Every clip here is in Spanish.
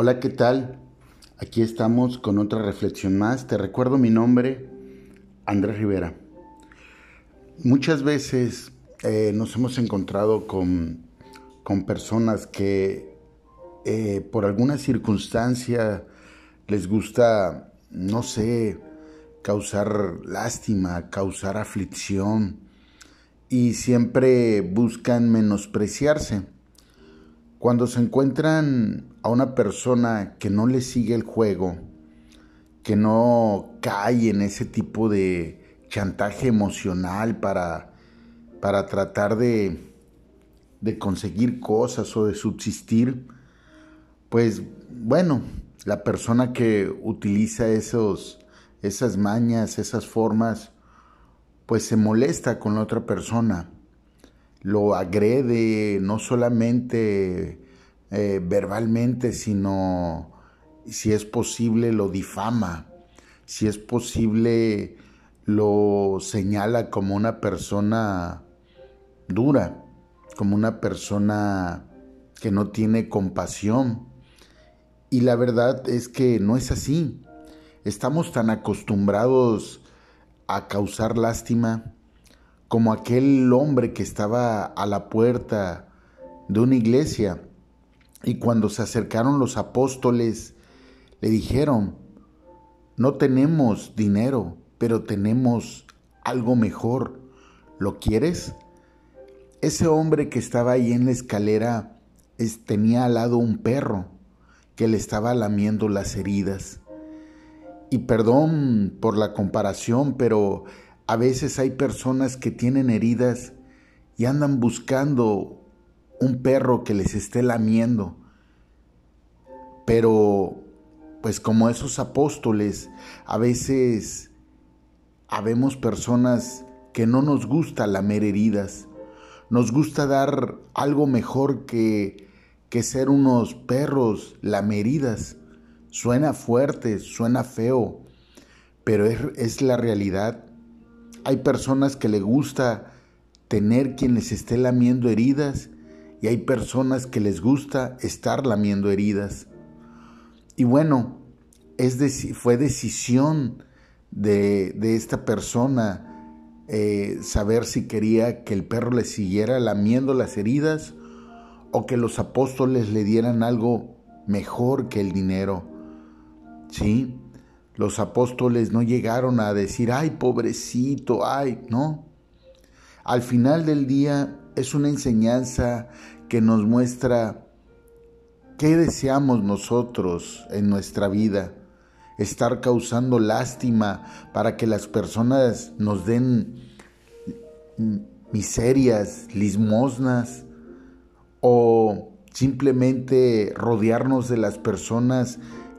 Hola, ¿qué tal? Aquí estamos con otra reflexión más. Te recuerdo mi nombre, Andrés Rivera. Muchas veces eh, nos hemos encontrado con, con personas que eh, por alguna circunstancia les gusta, no sé, causar lástima, causar aflicción y siempre buscan menospreciarse. Cuando se encuentran a una persona que no le sigue el juego, que no cae en ese tipo de chantaje emocional para, para tratar de, de conseguir cosas o de subsistir, pues bueno, la persona que utiliza esos, esas mañas, esas formas, pues se molesta con la otra persona lo agrede no solamente eh, verbalmente, sino si es posible lo difama, si es posible lo señala como una persona dura, como una persona que no tiene compasión. Y la verdad es que no es así. Estamos tan acostumbrados a causar lástima como aquel hombre que estaba a la puerta de una iglesia y cuando se acercaron los apóstoles le dijeron, no tenemos dinero, pero tenemos algo mejor. ¿Lo quieres? Ese hombre que estaba ahí en la escalera tenía al lado un perro que le estaba lamiendo las heridas. Y perdón por la comparación, pero a veces hay personas que tienen heridas y andan buscando un perro que les esté lamiendo. Pero, pues como esos apóstoles, a veces habemos personas que no nos gusta lamer heridas. Nos gusta dar algo mejor que, que ser unos perros lameridas. Suena fuerte, suena feo, pero es, es la realidad. Hay personas que le gusta tener quien les esté lamiendo heridas y hay personas que les gusta estar lamiendo heridas. Y bueno, es fue decisión de, esta persona eh, saber si quería que el perro le siguiera lamiendo las heridas o que los apóstoles le dieran algo mejor que el dinero. ¿Sí? Los apóstoles no llegaron a decir, ay, pobrecito, ay, no. Al final del día es una enseñanza que nos muestra qué deseamos nosotros en nuestra vida. Estar causando lástima para que las personas nos den miserias, limosnas o simplemente rodearnos de las personas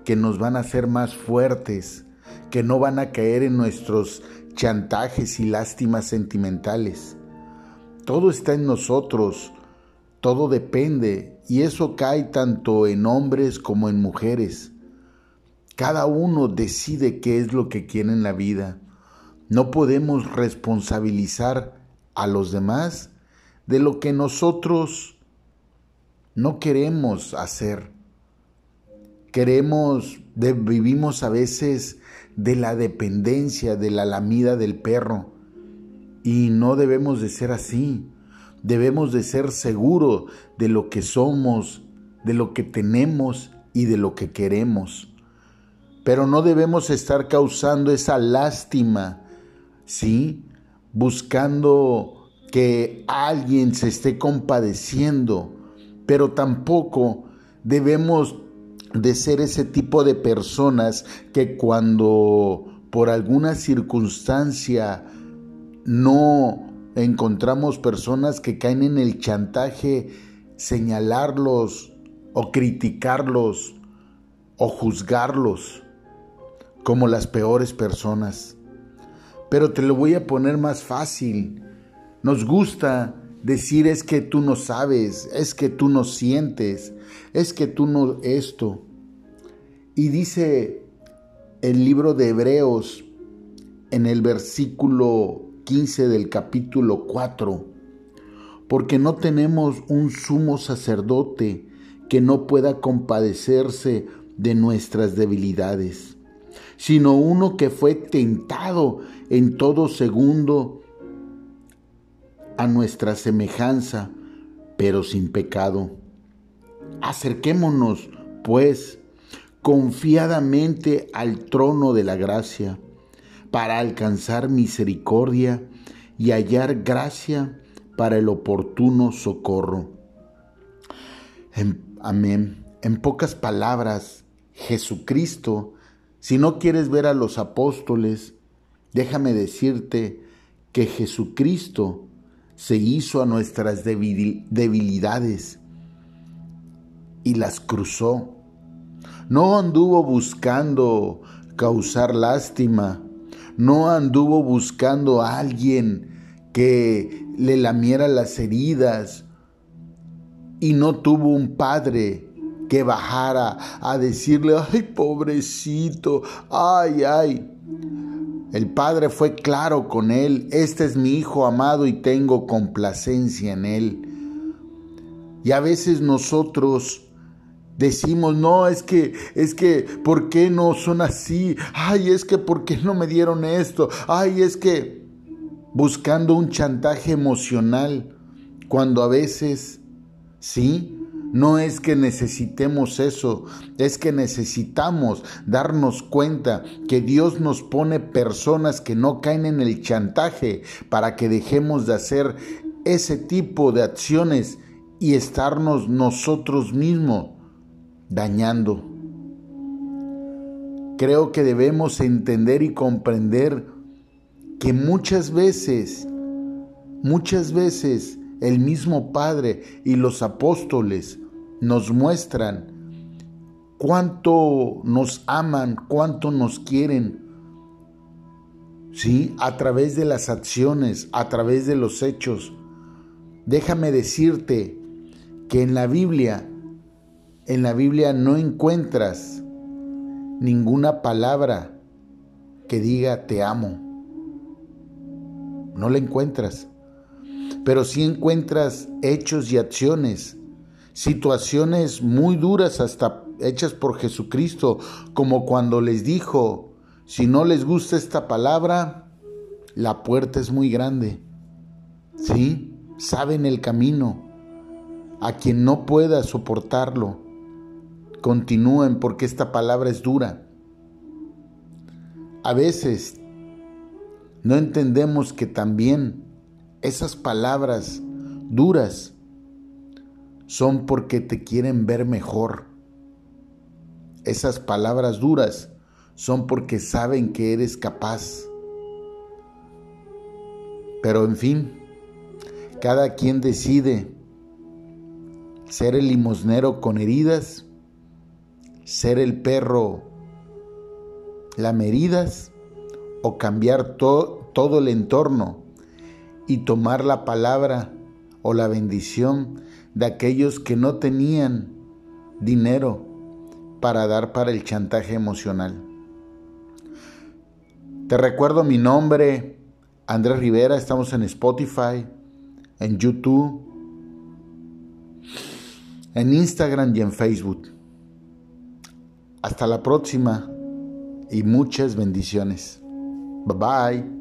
que nos van a hacer más fuertes, que no van a caer en nuestros chantajes y lástimas sentimentales. Todo está en nosotros, todo depende y eso cae tanto en hombres como en mujeres. Cada uno decide qué es lo que quiere en la vida. No podemos responsabilizar a los demás de lo que nosotros no queremos hacer. Queremos, vivimos a veces de la dependencia, de la lamida del perro. Y no debemos de ser así. Debemos de ser seguros de lo que somos, de lo que tenemos y de lo que queremos. Pero no debemos estar causando esa lástima, ¿sí? Buscando que alguien se esté compadeciendo, pero tampoco debemos de ser ese tipo de personas que cuando por alguna circunstancia no encontramos personas que caen en el chantaje, señalarlos o criticarlos o juzgarlos como las peores personas. Pero te lo voy a poner más fácil. Nos gusta decir es que tú no sabes, es que tú no sientes, es que tú no esto. Y dice el libro de Hebreos en el versículo 15 del capítulo 4, porque no tenemos un sumo sacerdote que no pueda compadecerse de nuestras debilidades, sino uno que fue tentado en todo segundo a nuestra semejanza, pero sin pecado. Acerquémonos, pues, confiadamente al trono de la gracia, para alcanzar misericordia y hallar gracia para el oportuno socorro. amén. En pocas palabras, Jesucristo, si no quieres ver a los apóstoles, déjame decirte que Jesucristo se hizo a nuestras debilidades y las cruzó. No anduvo buscando causar lástima, no anduvo buscando a alguien que le lamiera las heridas y no tuvo un padre que bajara a decirle, ay pobrecito, ay, ay. El Padre fue claro con él, este es mi Hijo amado y tengo complacencia en él. Y a veces nosotros decimos, no, es que, es que, ¿por qué no son así? Ay, es que, ¿por qué no me dieron esto? Ay, es que, buscando un chantaje emocional, cuando a veces, sí, no es que necesitemos eso, es que necesitamos darnos cuenta que Dios nos pone personas que no caen en el chantaje para que dejemos de hacer ese tipo de acciones y estarnos nosotros mismos dañando. Creo que debemos entender y comprender que muchas veces, muchas veces el mismo Padre y los apóstoles nos muestran cuánto nos aman, cuánto nos quieren. Sí, a través de las acciones, a través de los hechos. Déjame decirte que en la Biblia, en la Biblia no encuentras ninguna palabra que diga te amo. No la encuentras pero si encuentras hechos y acciones, situaciones muy duras hasta hechas por Jesucristo, como cuando les dijo, si no les gusta esta palabra, la puerta es muy grande. ¿Sí? Saben el camino. A quien no pueda soportarlo, continúen porque esta palabra es dura. A veces no entendemos que también esas palabras duras son porque te quieren ver mejor. Esas palabras duras son porque saben que eres capaz. Pero en fin, cada quien decide ser el limosnero con heridas, ser el perro lameridas o cambiar todo el entorno y tomar la palabra o la bendición de aquellos que no tenían dinero para dar para el chantaje emocional. Te recuerdo mi nombre, Andrés Rivera, estamos en Spotify, en YouTube, en Instagram y en Facebook. Hasta la próxima y muchas bendiciones. Bye bye.